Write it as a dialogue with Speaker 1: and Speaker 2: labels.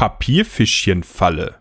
Speaker 1: Papierfischchenfalle.